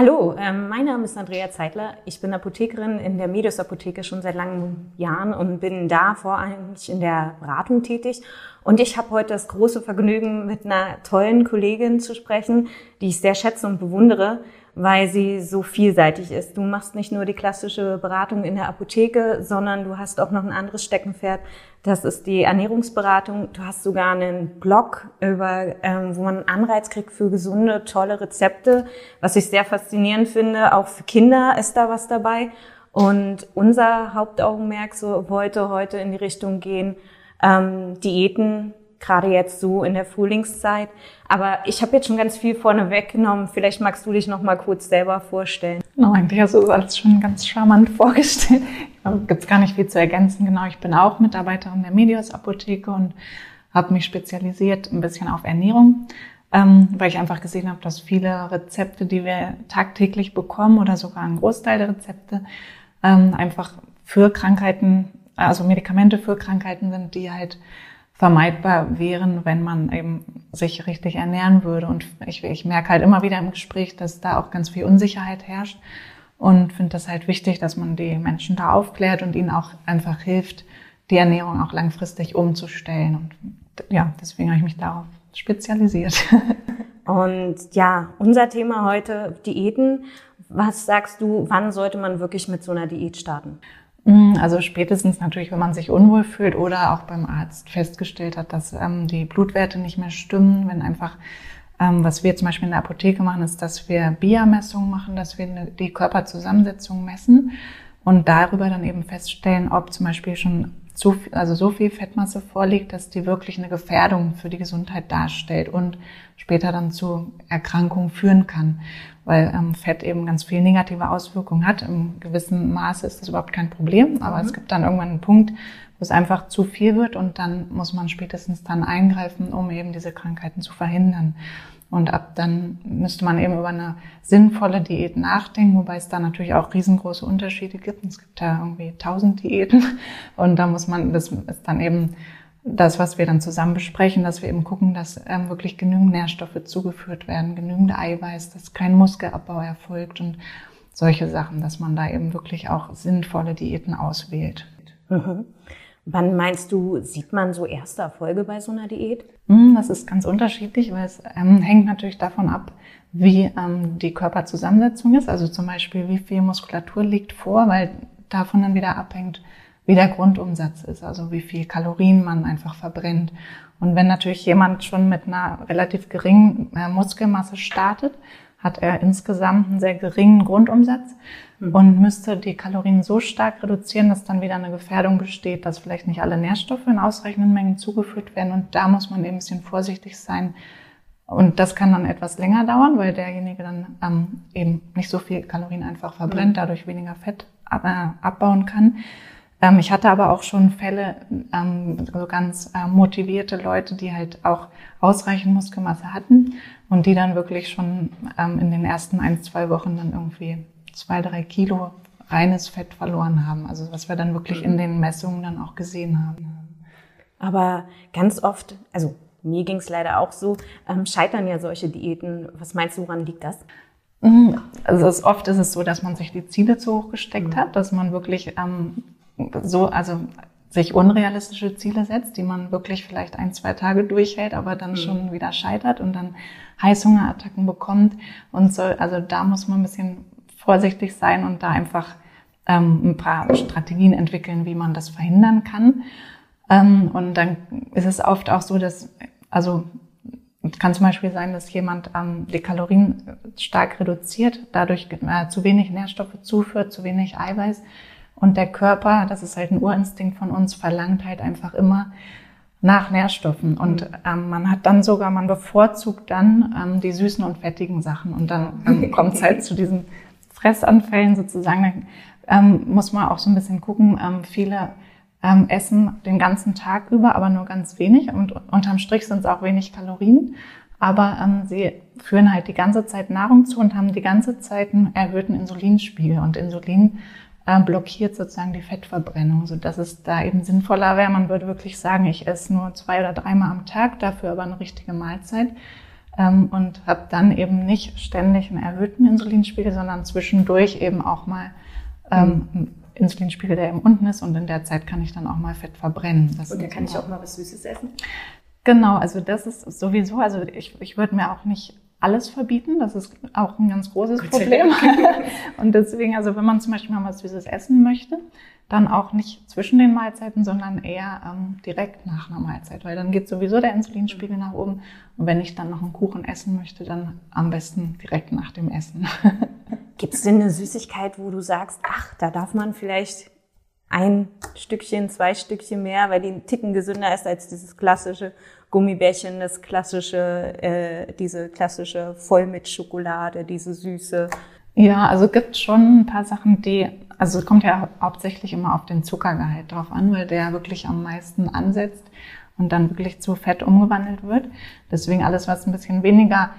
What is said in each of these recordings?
Hallo, ähm, mein Name ist Andrea Zeitler. Ich bin Apothekerin in der Medius Apotheke schon seit langen Jahren und bin da vorrangig in der Beratung tätig. Und ich habe heute das große Vergnügen, mit einer tollen Kollegin zu sprechen, die ich sehr schätze und bewundere, weil sie so vielseitig ist. Du machst nicht nur die klassische Beratung in der Apotheke, sondern du hast auch noch ein anderes Steckenpferd. Das ist die Ernährungsberatung. Du hast sogar einen Blog, über, ähm, wo man einen Anreiz kriegt für gesunde, tolle Rezepte, was ich sehr faszinierend finde. Auch für Kinder ist da was dabei. Und unser Hauptaugenmerk so wollte heute in die Richtung gehen, ähm, Diäten gerade jetzt so in der Frühlingszeit. Aber ich habe jetzt schon ganz viel vorne weggenommen. Vielleicht magst du dich noch mal kurz selber vorstellen. Genau, eigentlich hast du das alles schon ganz charmant vorgestellt. Gibt es gar nicht viel zu ergänzen. Genau, ich bin auch Mitarbeiterin der Medios Apotheke und habe mich spezialisiert ein bisschen auf Ernährung, ähm, weil ich einfach gesehen habe, dass viele Rezepte, die wir tagtäglich bekommen oder sogar ein Großteil der Rezepte, ähm, einfach für Krankheiten, also Medikamente für Krankheiten sind, die halt vermeidbar wären, wenn man eben sich richtig ernähren würde. Und ich, ich merke halt immer wieder im Gespräch, dass da auch ganz viel Unsicherheit herrscht und finde das halt wichtig, dass man die Menschen da aufklärt und ihnen auch einfach hilft, die Ernährung auch langfristig umzustellen. Und ja, deswegen habe ich mich darauf spezialisiert. Und ja, unser Thema heute Diäten. Was sagst du, wann sollte man wirklich mit so einer Diät starten? Mm, also spätestens natürlich, wenn man sich unwohl fühlt oder auch beim Arzt festgestellt hat, dass ähm, die Blutwerte nicht mehr stimmen, wenn einfach, ähm, was wir zum Beispiel in der Apotheke machen, ist, dass wir BIA-Messungen machen, dass wir die Körperzusammensetzung messen und darüber dann eben feststellen, ob zum Beispiel schon zu, also so viel Fettmasse vorliegt, dass die wirklich eine Gefährdung für die Gesundheit darstellt und später dann zu Erkrankungen führen kann weil ähm, Fett eben ganz viel negative Auswirkungen hat. Im gewissen Maße ist das überhaupt kein Problem, aber mhm. es gibt dann irgendwann einen Punkt, es einfach zu viel wird und dann muss man spätestens dann eingreifen, um eben diese Krankheiten zu verhindern. Und ab dann müsste man eben über eine sinnvolle Diät nachdenken, wobei es da natürlich auch riesengroße Unterschiede gibt. Es gibt da irgendwie tausend Diäten und da muss man, das ist dann eben das, was wir dann zusammen besprechen, dass wir eben gucken, dass ähm, wirklich genügend Nährstoffe zugeführt werden, genügend Eiweiß, dass kein Muskelabbau erfolgt und solche Sachen, dass man da eben wirklich auch sinnvolle Diäten auswählt. Mhm. Wann meinst du, sieht man so erste Erfolge bei so einer Diät? Hm, das ist ganz unterschiedlich, weil es ähm, hängt natürlich davon ab, wie ähm, die Körperzusammensetzung ist. Also zum Beispiel, wie viel Muskulatur liegt vor, weil davon dann wieder abhängt, wie der Grundumsatz ist, also wie viel Kalorien man einfach verbrennt. Und wenn natürlich jemand schon mit einer relativ geringen äh, Muskelmasse startet, hat er insgesamt einen sehr geringen Grundumsatz mhm. und müsste die Kalorien so stark reduzieren, dass dann wieder eine Gefährdung besteht, dass vielleicht nicht alle Nährstoffe in ausreichenden Mengen zugeführt werden. Und da muss man eben ein bisschen vorsichtig sein. Und das kann dann etwas länger dauern, weil derjenige dann ähm, eben nicht so viel Kalorien einfach verbrennt, mhm. dadurch weniger Fett äh, abbauen kann. Ähm, ich hatte aber auch schon Fälle, ähm, so ganz äh, motivierte Leute, die halt auch ausreichend Muskelmasse hatten und die dann wirklich schon ähm, in den ersten ein, zwei Wochen dann irgendwie zwei, drei Kilo reines Fett verloren haben. Also was wir dann wirklich in den Messungen dann auch gesehen haben. Aber ganz oft, also mir ging es leider auch so, ähm, scheitern ja solche Diäten. Was meinst du, woran liegt das? Mhm. Also oft ist es so, dass man sich die Ziele zu hoch gesteckt mhm. hat, dass man wirklich ähm, so, also sich unrealistische Ziele setzt, die man wirklich vielleicht ein, zwei Tage durchhält, aber dann mhm. schon wieder scheitert und dann Heißhungerattacken bekommt und so. Also da muss man ein bisschen vorsichtig sein und da einfach ähm, ein paar Strategien entwickeln, wie man das verhindern kann. Ähm, und dann ist es oft auch so, dass, also kann zum Beispiel sein, dass jemand ähm, die Kalorien stark reduziert, dadurch äh, zu wenig Nährstoffe zuführt, zu wenig Eiweiß und der Körper, das ist halt ein Urinstinkt von uns, verlangt halt einfach immer nach Nährstoffen. Und mhm. ähm, man hat dann sogar, man bevorzugt dann ähm, die süßen und fettigen Sachen. Und dann ähm, kommt es halt zu diesen Fressanfällen sozusagen. Dann ähm, muss man auch so ein bisschen gucken. Ähm, viele ähm, essen den ganzen Tag über, aber nur ganz wenig. Und unterm Strich sind es auch wenig Kalorien. Aber sie führen halt die ganze Zeit Nahrung zu und haben die ganze Zeit einen erhöhten Insulinspiegel. Und Insulin äh, blockiert sozusagen die Fettverbrennung, so dass es da eben sinnvoller wäre. Man würde wirklich sagen, ich esse nur zwei oder dreimal am Tag, dafür aber eine richtige Mahlzeit. ähm, und habe dann eben nicht ständig einen erhöhten Insulinspiegel, sondern zwischendurch eben auch mal ähm, mhm. Insulinspiegel, der eben unten ist und in der Zeit kann ich dann auch mal Fett verbrennen. Das und da kann ich auch mal was Süßes essen? Genau, also das ist sowieso, also ich, ich würde mir auch nicht alles verbieten. Das ist auch ein ganz großes Problem. und deswegen, also wenn man zum Beispiel mal was Süßes essen möchte, dann auch nicht zwischen den Mahlzeiten, sondern eher ähm, direkt nach einer Mahlzeit, weil dann geht sowieso der Insulinspiegel nach oben. Und wenn ich dann noch einen Kuchen essen möchte, dann am besten direkt nach dem Essen. Gibt es denn eine Süßigkeit, wo du sagst, ach, da darf man vielleicht ein Stückchen, zwei Stückchen mehr, weil die einen Ticken gesünder ist als dieses klassische Gummibärchen, das klassische, äh, diese klassische Vollmilchschokolade, diese süße. Ja, also gibt schon ein paar Sachen, die, also es kommt ja hauptsächlich immer auf den Zuckergehalt drauf an, weil der wirklich am meisten ansetzt und dann wirklich zu Fett umgewandelt wird. Deswegen alles, was ein bisschen weniger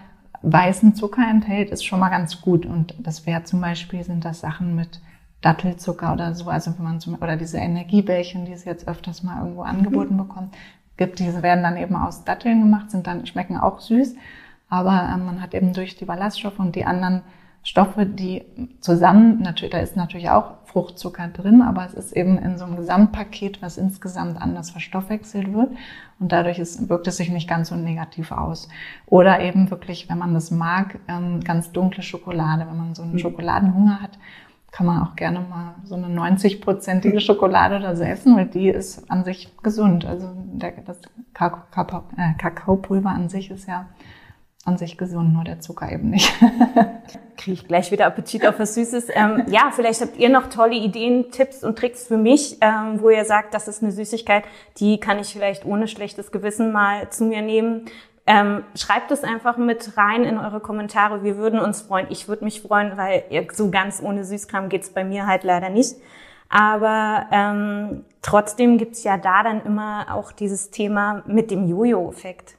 weißen Zucker enthält, ist schon mal ganz gut. Und das wäre zum Beispiel, sind das Sachen mit Dattelzucker oder so, also wenn man zum, oder diese Energiebällchen, die es jetzt öfters mal irgendwo angeboten mhm. bekommt, gibt. Diese werden dann eben aus Datteln gemacht, sind dann, schmecken auch süß. Aber ähm, man hat eben durch die Ballaststoffe und die anderen Stoffe, die zusammen, natürlich, da ist natürlich auch Fruchtzucker drin, aber es ist eben in so einem Gesamtpaket, was insgesamt anders verstoffwechselt wird. Und dadurch ist, wirkt es sich nicht ganz so negativ aus. Oder eben wirklich, wenn man das mag, ähm, ganz dunkle Schokolade, wenn man so einen mhm. Schokoladenhunger hat kann man auch gerne mal so eine 90-prozentige Schokolade oder so essen, weil die ist an sich gesund. Also der, das äh, Kakaopulver an sich ist ja an sich gesund, nur der Zucker eben nicht. Kriege ich gleich wieder Appetit auf was Süßes. Ähm, ja, vielleicht habt ihr noch tolle Ideen, Tipps und Tricks für mich, ähm, wo ihr sagt, das ist eine Süßigkeit, die kann ich vielleicht ohne schlechtes Gewissen mal zu mir nehmen. Ähm, schreibt es einfach mit rein in eure Kommentare. Wir würden uns freuen. Ich würde mich freuen, weil so ganz ohne Süßkram geht's bei mir halt leider nicht. Aber ähm, trotzdem gibt's ja da dann immer auch dieses Thema mit dem Jojo-Effekt.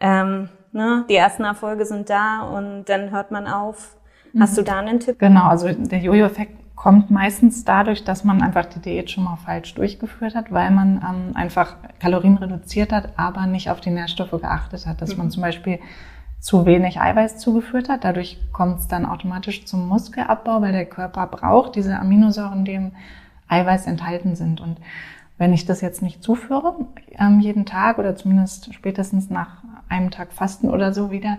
Ähm, ne? Die ersten Erfolge sind da und dann hört man auf. Hast du mhm. da einen Tipp? Genau, also der Jojo-Effekt kommt meistens dadurch, dass man einfach die Diät schon mal falsch durchgeführt hat, weil man ähm, einfach Kalorien reduziert hat, aber nicht auf die Nährstoffe geachtet hat. Dass mhm. man zum Beispiel zu wenig Eiweiß zugeführt hat. Dadurch kommt es dann automatisch zum Muskelabbau, weil der Körper braucht diese Aminosäuren, die im Eiweiß enthalten sind. Und wenn ich das jetzt nicht zuführe, ähm, jeden Tag oder zumindest spätestens nach einem Tag Fasten oder so wieder,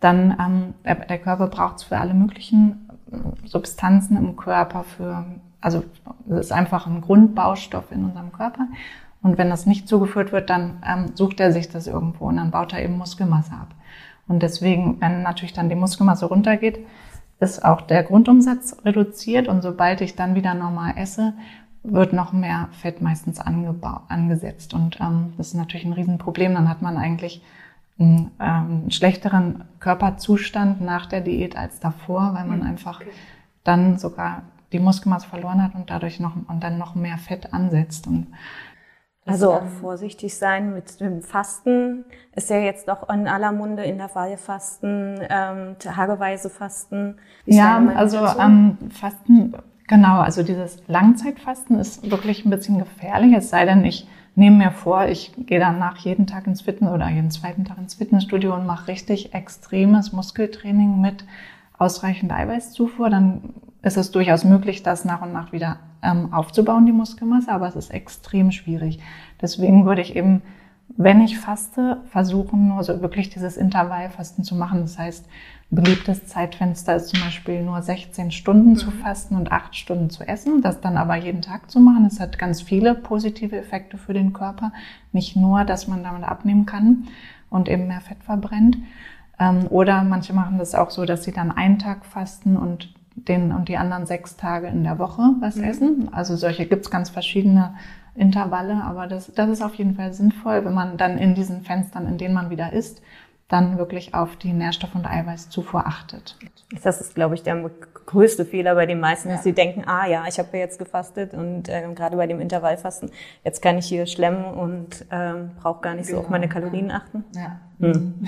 dann ähm, der, der Körper braucht es für alle möglichen Substanzen im Körper für, also es ist einfach ein Grundbaustoff in unserem Körper. Und wenn das nicht zugeführt wird, dann ähm, sucht er sich das irgendwo und dann baut er eben Muskelmasse ab. Und deswegen, wenn natürlich dann die Muskelmasse runtergeht, ist auch der Grundumsatz reduziert und sobald ich dann wieder normal esse, wird noch mehr Fett meistens angesetzt. Und ähm, das ist natürlich ein Riesenproblem. Dann hat man eigentlich einen, ähm, schlechteren Körperzustand nach der Diät als davor, weil man mhm. einfach dann sogar die Muskelmasse verloren hat und dadurch noch und dann noch mehr Fett ansetzt. Und also auch vorsichtig sein mit dem Fasten. Ist ja jetzt doch in aller Munde Intervallfasten, ähm, tageweise Fasten. Wie ja, also ähm, Fasten, genau, also dieses Langzeitfasten ist wirklich ein bisschen gefährlich, es sei denn, ich nehme mir vor, ich gehe danach jeden Tag ins Fitness oder jeden zweiten Tag ins Fitnessstudio und mache richtig extremes Muskeltraining mit ausreichend Eiweißzufuhr, dann ist es durchaus möglich, das nach und nach wieder ähm, aufzubauen, die Muskelmasse, aber es ist extrem schwierig. Deswegen würde ich eben, wenn ich faste, versuchen, nur so wirklich dieses Intervallfasten zu machen. Das heißt, beliebtes Zeitfenster ist zum Beispiel nur 16 Stunden mhm. zu fasten und 8 Stunden zu essen. Das dann aber jeden Tag zu machen, das hat ganz viele positive Effekte für den Körper. Nicht nur, dass man damit abnehmen kann und eben mehr Fett verbrennt. Ähm, oder manche machen das auch so, dass sie dann einen Tag fasten und den und die anderen sechs Tage in der Woche was mhm. essen. Also solche gibt's ganz verschiedene Intervalle, aber das, das ist auf jeden Fall sinnvoll, wenn man dann in diesen Fenstern, in denen man wieder isst, dann wirklich auf die Nährstoff- und Eiweißzufuhr achtet. Das ist, glaube ich, der größte Fehler bei den meisten, dass sie denken, ah ja, ich habe ja jetzt gefastet und äh, gerade bei dem Intervallfasten, jetzt kann ich hier schlemmen und ähm, brauche gar nicht genau. so auf meine genau. Kalorien achten. Ja. Hm.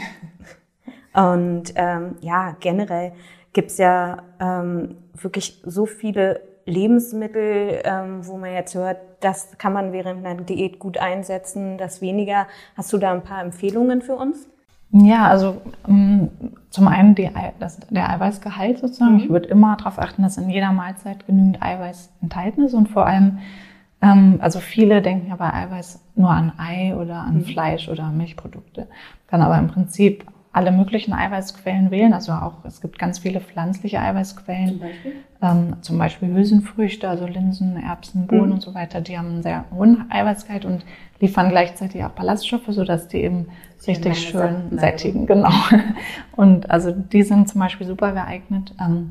und ähm, ja, generell gibt's ja ähm, wirklich so viele Lebensmittel, ähm, wo man jetzt hört, das kann man während einer Diät gut einsetzen, das weniger. Hast du da ein paar Empfehlungen für uns? Ja, also um, zum einen die, das, der Eiweißgehalt sozusagen. Mhm. Ich würde immer darauf achten, dass in jeder Mahlzeit genügend Eiweiß enthalten ist und vor allem, ähm, also viele denken ja bei Eiweiß nur an Ei oder an mhm. Fleisch oder Milchprodukte, kann aber im Prinzip alle möglichen Eiweißquellen wählen. Also auch, es gibt ganz viele pflanzliche Eiweißquellen. Zum Beispiel? Ähm, zum Beispiel Hülsenfrüchte, also Linsen, Erbsen, Bohnen mhm. und so weiter. Die haben einen sehr hohen Eiweißgehalt und liefern gleichzeitig auch Ballaststoffe, sodass die eben das richtig schön sättigen. Genau. Und also die sind zum Beispiel super geeignet. Ähm,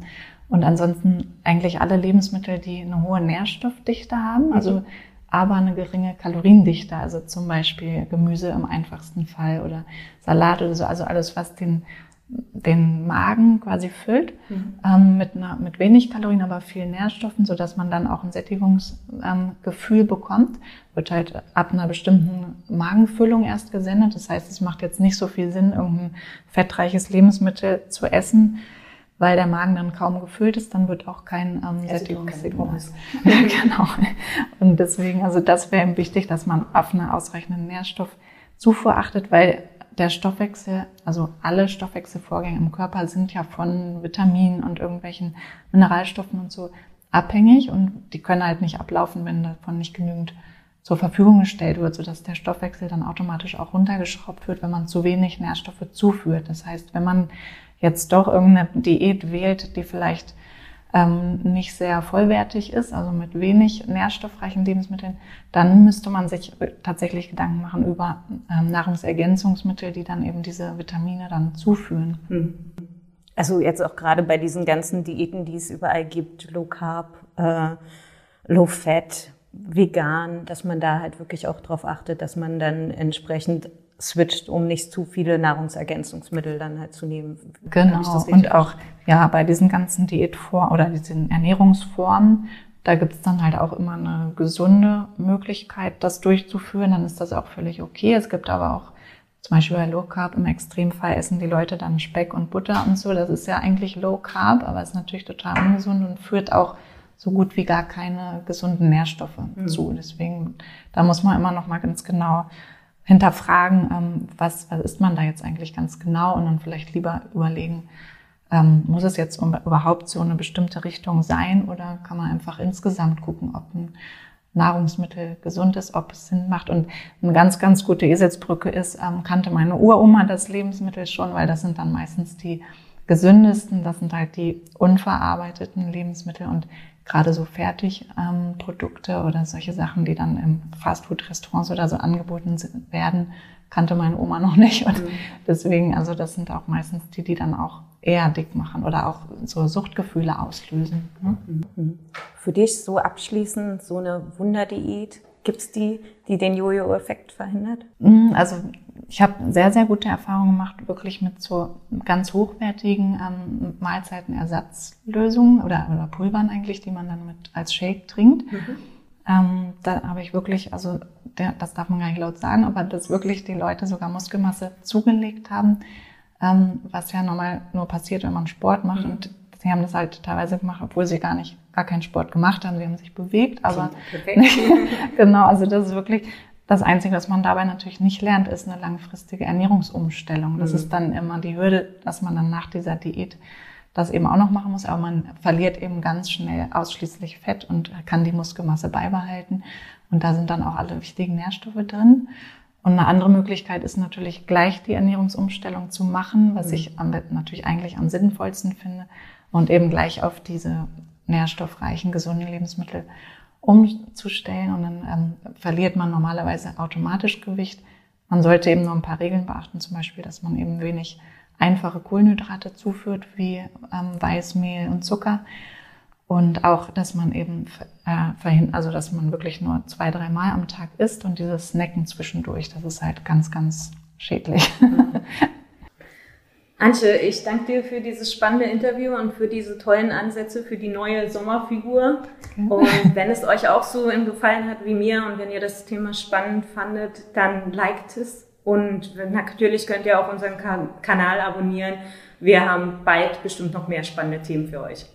und ansonsten eigentlich alle Lebensmittel, die eine hohe Nährstoffdichte haben. Also mhm aber eine geringe Kaloriendichte, also zum Beispiel Gemüse im einfachsten Fall oder Salat oder so, also alles, was den, den Magen quasi füllt, mhm. ähm, mit, einer, mit wenig Kalorien, aber viel Nährstoffen, so dass man dann auch ein Sättigungsgefühl ähm, bekommt, wird halt ab einer bestimmten Magenfüllung erst gesendet. Das heißt, es macht jetzt nicht so viel Sinn, irgendein fettreiches Lebensmittel zu essen, weil der Magen dann kaum gefüllt ist, dann wird auch kein ähm, Sättigungssignal. genau. Und deswegen, also das wäre eben wichtig, dass man auf eine ausreichende Nährstoffzufuhr achtet, weil der Stoffwechsel, also alle Stoffwechselvorgänge im Körper sind ja von Vitaminen und irgendwelchen Mineralstoffen und so abhängig und die können halt nicht ablaufen, wenn davon nicht genügend zur Verfügung gestellt wird, sodass der Stoffwechsel dann automatisch auch runtergeschraubt wird, wenn man zu wenig Nährstoffe zuführt. Das heißt, wenn man jetzt doch irgendeine Diät wählt, die vielleicht ähm, nicht sehr vollwertig ist, also mit wenig nährstoffreichen Lebensmitteln, dann müsste man sich tatsächlich Gedanken machen über ähm, Nahrungsergänzungsmittel, die dann eben diese Vitamine dann zuführen. Hm. Also jetzt auch gerade bei diesen ganzen Diäten, die es überall gibt, Low Carb, äh, Low Fat, vegan, dass man da halt wirklich auch darauf achtet, dass man dann entsprechend switcht, um nicht zu viele Nahrungsergänzungsmittel dann halt zu nehmen. Genau. Und auch ja bei diesen ganzen Diätformen oder diesen Ernährungsformen, da gibt's dann halt auch immer eine gesunde Möglichkeit, das durchzuführen. Dann ist das auch völlig okay. Es gibt aber auch zum Beispiel bei Low Carb im Extremfall essen die Leute dann Speck und Butter und so. Das ist ja eigentlich Low Carb, aber ist natürlich total ungesund und führt auch so gut wie gar keine gesunden Nährstoffe mhm. zu. Deswegen, da muss man immer noch mal ganz genau hinterfragen, ähm, was, was ist man da jetzt eigentlich ganz genau und dann vielleicht lieber überlegen, ähm, muss es jetzt überhaupt so eine bestimmte Richtung sein oder kann man einfach insgesamt gucken, ob ein Nahrungsmittel gesund ist, ob es Sinn macht. Und eine ganz, ganz gute Eselsbrücke ist, ähm, kannte meine Uroma das Lebensmittel schon, weil das sind dann meistens die gesündesten, das sind halt die unverarbeiteten Lebensmittel und gerade so Fertigprodukte ähm, oder solche Sachen, die dann im Fastfood-Restaurants oder so angeboten werden, kannte meine Oma noch nicht. Und mhm. deswegen, also das sind auch meistens die, die dann auch eher dick machen oder auch so Suchtgefühle auslösen. Ne? Mhm. Für dich so abschließend so eine Wunderdiät, gibt's die, die den Jojo-Effekt verhindert? Mhm, also ich habe sehr, sehr gute Erfahrungen gemacht, wirklich mit so ganz hochwertigen ähm, Mahlzeitenersatzlösungen oder, oder Pulvern eigentlich, die man dann mit als Shake trinkt. Mhm. Ähm, da habe ich wirklich, also der, das darf man gar nicht laut sagen, aber dass wirklich die Leute sogar Muskelmasse zugelegt haben, ähm, was ja normal nur passiert, wenn man Sport macht. Mhm. Und sie haben das halt teilweise gemacht, obwohl sie gar nicht, gar keinen Sport gemacht haben. Sie haben sich bewegt, aber genau, also das ist wirklich das Einzige, was man dabei natürlich nicht lernt, ist eine langfristige Ernährungsumstellung. Das mhm. ist dann immer die Hürde, dass man dann nach dieser Diät das eben auch noch machen muss, aber man verliert eben ganz schnell ausschließlich Fett und kann die Muskelmasse beibehalten. Und da sind dann auch alle wichtigen Nährstoffe drin. Und eine andere Möglichkeit ist natürlich gleich die Ernährungsumstellung zu machen, was mhm. ich am, natürlich eigentlich am sinnvollsten finde und eben gleich auf diese nährstoffreichen, gesunden Lebensmittel umzustellen und dann ähm, verliert man normalerweise automatisch Gewicht. Man sollte eben nur ein paar Regeln beachten, zum Beispiel, dass man eben wenig einfache Kohlenhydrate zuführt, wie ähm, Weißmehl und Zucker. Und auch, dass man eben äh, verhindert, also dass man wirklich nur zwei, drei Mal am Tag isst und dieses Snacken zwischendurch, das ist halt ganz, ganz schädlich. Antje, ich danke dir für dieses spannende Interview und für diese tollen Ansätze für die neue Sommerfigur. Und wenn es euch auch so gefallen hat wie mir und wenn ihr das Thema spannend fandet, dann liked es. Und natürlich könnt ihr auch unseren Kanal abonnieren. Wir haben bald bestimmt noch mehr spannende Themen für euch.